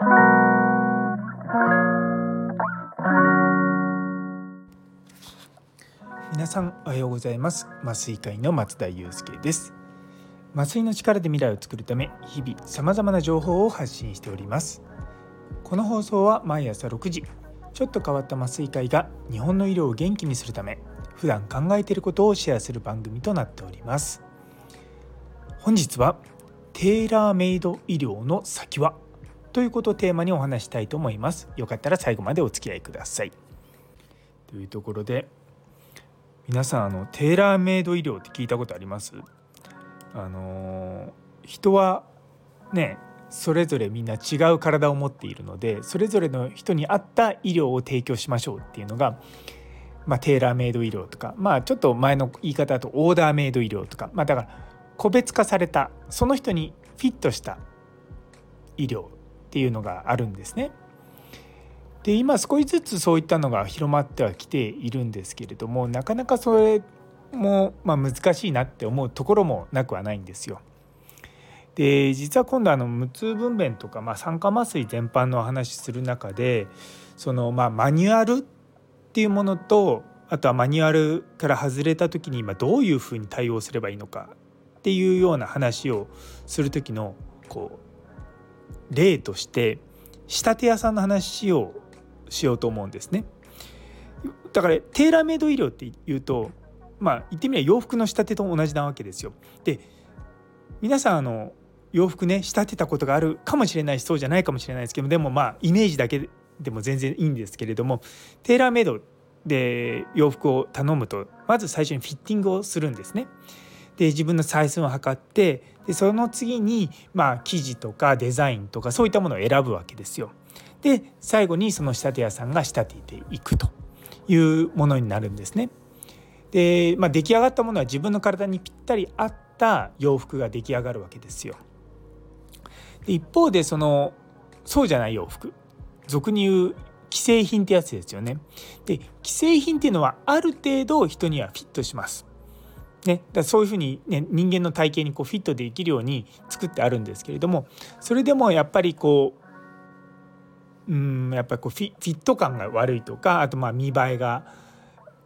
皆さんおはようございます。麻酔会の松田祐介です。麻酔の力で未来を作るため日々さまざまな情報を発信しております。この放送は毎朝6時ちょっと変わった麻酔会が日本の医療を元気にするため普段考えていることをシェアする番組となっております。本日はテーラーメイド医療の先はということをテーマにお話したいと思います。よかったら最後までお付き合いください。というところで皆さんあのテーラーメイド医療って聞いたことあります？あの人はねそれぞれみんな違う体を持っているのでそれぞれの人に合った医療を提供しましょうっていうのが、まあ、テーラーメイド医療とかまあちょっと前の言い方だとオーダーメイド医療とかまあだから個別化されたその人にフィットした医療っていうのがあるんですね。で今少しずつそういったのが広まってはきているんですけれどもなかなかそれもま難しいなって思うところもなくはないんですよ。で実は今度あの無痛分娩とか、まあ、酸化麻酔全般のお話しする中でそのまマニュアルっていうものとあとはマニュアルから外れた時に今どういうふうに対応すればいいのかっていうような話をする時のこう例として仕立て屋さんの話をしようと思うんですね。だからテーラーメイド医療っていうとまあ言ってみれば洋服の仕立てと同じなわけですよ。で皆さんあの洋服ね仕立てたことがあるかもしれないしそうじゃないかもしれないですけどでもまあイメージだけでも全然いいんですけれどもテーラーメイドで洋服を頼むとまず最初にフィッティングをするんですね。で自分の採寸を測ってでその次にまあ生地とかデザインとかそういったものを選ぶわけですよ。で最後にその仕立て屋さんが仕立てていくというものになるんですね。で、まあ、出来上がったものは自分の体にぴったり合った洋服が出来上がるわけですよ。で一方でそのそうじゃない洋服俗に言う既製品ってやつですよね。で既製品っていうのはある程度人にはフィットします。ね、だそういうふうに、ね、人間の体型にこうフィットできるように作ってあるんですけれどもそれでもやっぱりこううんやっぱりこうフィフィット感が悪いとかあとまあ見栄えが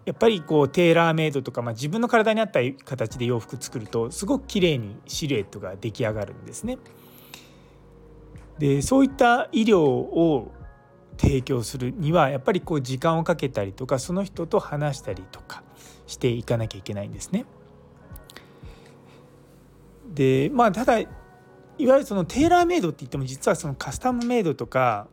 やっぱりこうテーラーメイドとか、まあ、自分の体に合った形で洋服作るとすごく綺麗にシルエットが出来上がるんですね。でそういった医療を提供するにはやっぱりこう時間をかけたりとかその人と話したりとかしていかなきゃいけないんですね。でまあただいわゆるそのテーラーメイドって言っても実はそのカスタムメイドとか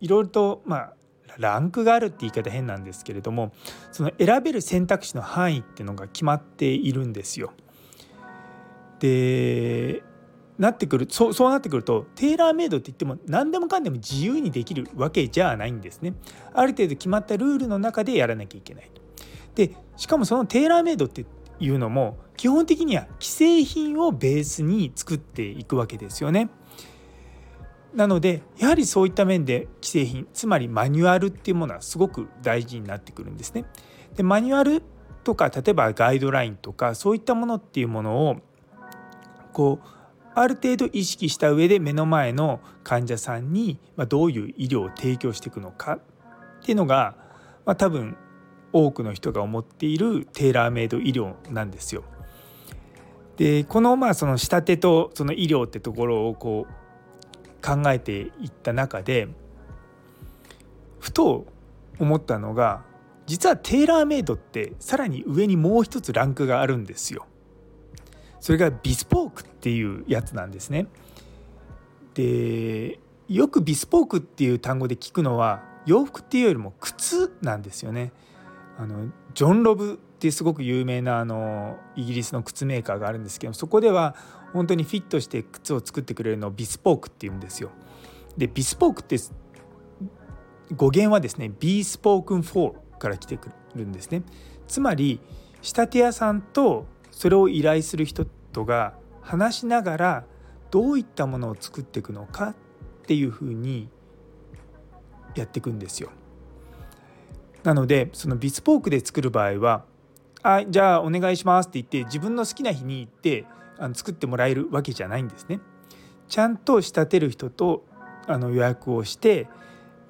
いろいろとまあランクがあるって言い方変なんですけれどもその選べる選択肢の範囲っていうのが決まっているんですよ。でなってくるそうそうなってくるとテーラーメイドって言っても何でもかんでも自由にできるわけじゃないんですね。ある程度決まったルールの中でやらなきゃいけない。でしかもそのテーラーメイドっていうのも基本的には既製品をベースに作っていくわけですよね。なのでやはりそういった面で既製品つまりマニュアルっていうものはすごく大事になってくるんですね。でマニュアルとか例えばガイドラインとかそういったものっていうものをこうある程度意識した上で目の前の患者さんにどういう医療を提供していくのかっていうのが、まあ、多分多くの人が思っているテーラーメイド医療なんですよ。でこのまあその仕立てとその医療ってところをこう考えていった中でふと思ったのが実はテーラーメイドってさらに上にもう一つランクがあるんですよ。それがビスポークっていうやつなんですね。でよくビスポークっていう単語で聞くのは洋服っていうよりも靴なんですよね。あのジョン・ロブっていうすごく有名なあのイギリスの靴メーカーがあるんですけどそこでは本当にフィットして靴を作ってくれるのをビスポークっていうんですよ。でビスポークって語源はですね be spoken for から来てくるんですね。つまり仕立て屋さんとそれを依頼する人とが話しながらどういったものを作っていくのかっていうふうにやっていくんですよ。なのでそのビスポークで作る場合は「あじゃあお願いします」って言って自分の好きな日に行ってあの作ってもらえるわけじゃないんですね。ちゃんと仕立てる人とあの予約をして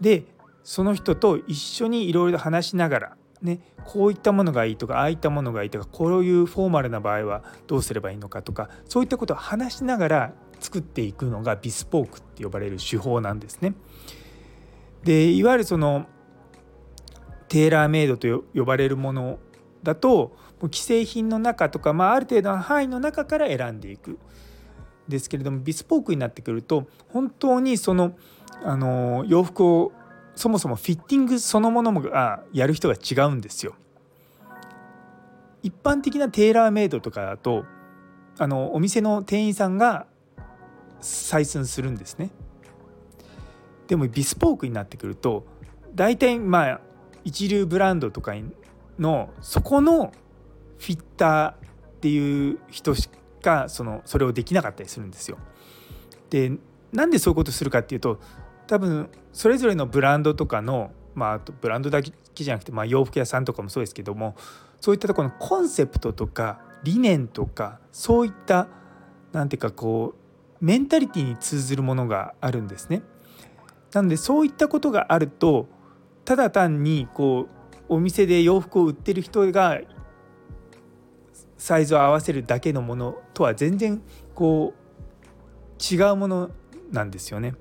でその人と一緒にいろいろ話しながら、ね、こういったものがいいとかああいったものがいいとかこういうフォーマルな場合はどうすればいいのかとかそういったことを話しながら作っていくのがビスポークって呼ばれる手法なんですね。でいわゆるそのテーラーメイドと呼ばれるものだと既製品の中とか、まあ、ある程度の範囲の中から選んでいくですけれどもビスポークになってくると本当にそのあの洋服をそもそもフィッティングそのものがやる人が違うんですよ。一般的なテーラーメイドとかだとあのお店の店員さんが採寸するんですね。でもビスポークになってくると大体まあ一流ブランドとかのそこのフィッターっていう人しかそのそれをできなかったりするんですよ。でなんでそういうことするかっていうと多分それぞれのブランドとかのまあ、あとブランドだけじゃなくて、まあ、洋服屋さんとかもそうですけどもそういったところのコンセプトとか理念とかそういった何ていうかこうメンタリティに通ずるものがあるんですね。なのでそういったことがあるとただ単にこうお店で洋服を売ってる人がサイズを合わせるだけのものとは全然こう違うものなんですよね。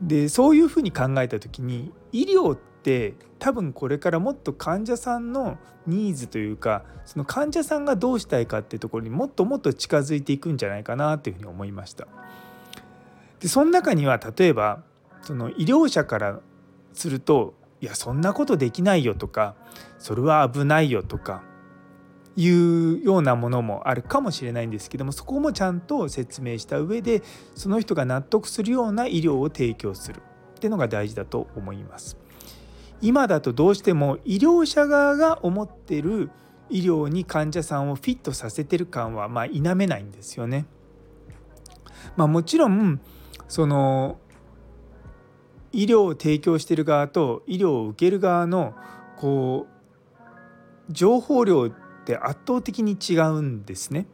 でそういうふうに考えた時に医療って多分これからもっと患者さんのニーズというかその患者さんがどうしたいかっていうところにもっともっと近づいていくんじゃないかなというふうに思いました。でその中には例えばその医療者からするといやそんなことできないよとかそれは危ないよとかいうようなものもあるかもしれないんですけどもそこもちゃんと説明した上でその人が納得するような医療を提供するっていうのが大事だと思います。今だとどうしても医療者側が思ってる医療に患者さんをフィットさせてる感はま否めないんですよね。まあ、もちろんその医療を提供している側と医療を受ける側のこう情報量って圧倒的に違うんですね。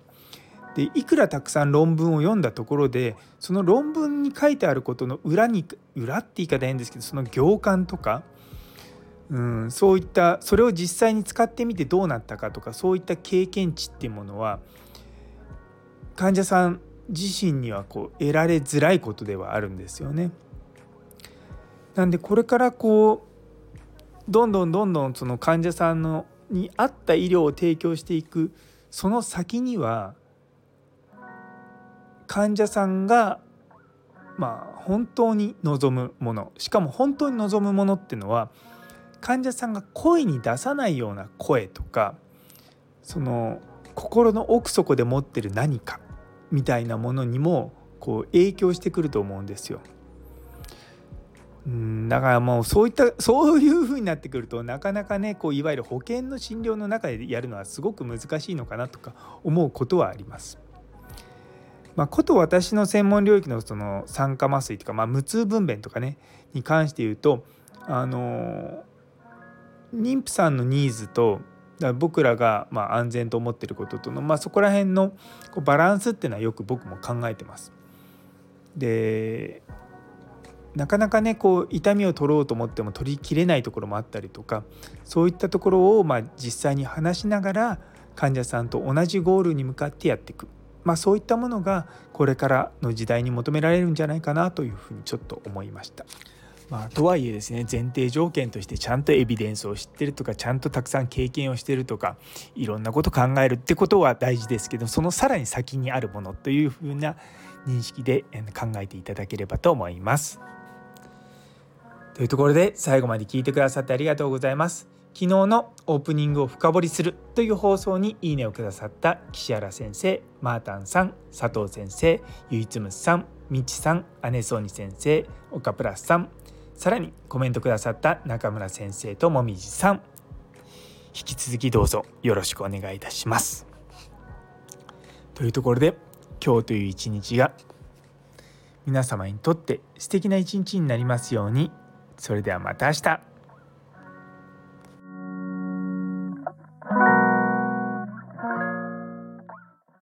でいくらたくさん論文を読んだところでその論文に書いてあることの裏に裏って言い方変ですけどその行間とか、うん、そういったそれを実際に使ってみてどうなったかとかそういった経験値っていうものは患者さん自身にはこう得られづらいことではあるんですよね。なんでこれからこうどんどんどんどんその患者さんのに合った医療を提供していくその先には患者さんがまあ本当に望むものしかも本当に望むものっていうのは患者さんが声に出さないような声とかその心の奥底で持ってる何かみたいなものにもこう影響してくると思うんですよ。うんだからもうそういった そういうふうになってくるとなかなかねこういわゆる保険の診療の中でやるのはすごく難しいのかなとか思うことはあります。まあ、こと私の専門領域のその酸化麻酔とか、まあ、無痛分娩とかねに関して言うとあの妊婦さんのニーズと僕らがま安全と思ってることとの、まあ、そこら辺のこうバランスっていうのはよく僕も考えてます。でなかなかねこう痛みを取ろうと思っても取りきれないところもあったりとかそういったところをまあ実際に話しながら患者さんと同じゴールに向かってやっていく、まあ、そういったものがこれからの時代に求められるんじゃないかなというふうにちょっと思いました。まあ、とはいえですね前提条件としてちゃんとエビデンスを知ってるとかちゃんとたくさん経験をしてるとかいろんなこと考えるってことは大事ですけどそのさらに先にあるものというふうな認識で考えていただければと思います。というところで最後まで聞いてくださってありがとうございます。昨日のオープニングを深掘りするという放送にいいねをくださった岸原先生、マータンさん、佐藤先生、ゆいつむさん、みちさん、姉ソニ先生、岡プラスさん、さらにコメントくださった中村先生ともみじさん、引き続きどうぞよろしくお願いいたします。というところで今日という一日が皆様にとって素敵な一日になりますように。それではまた明日。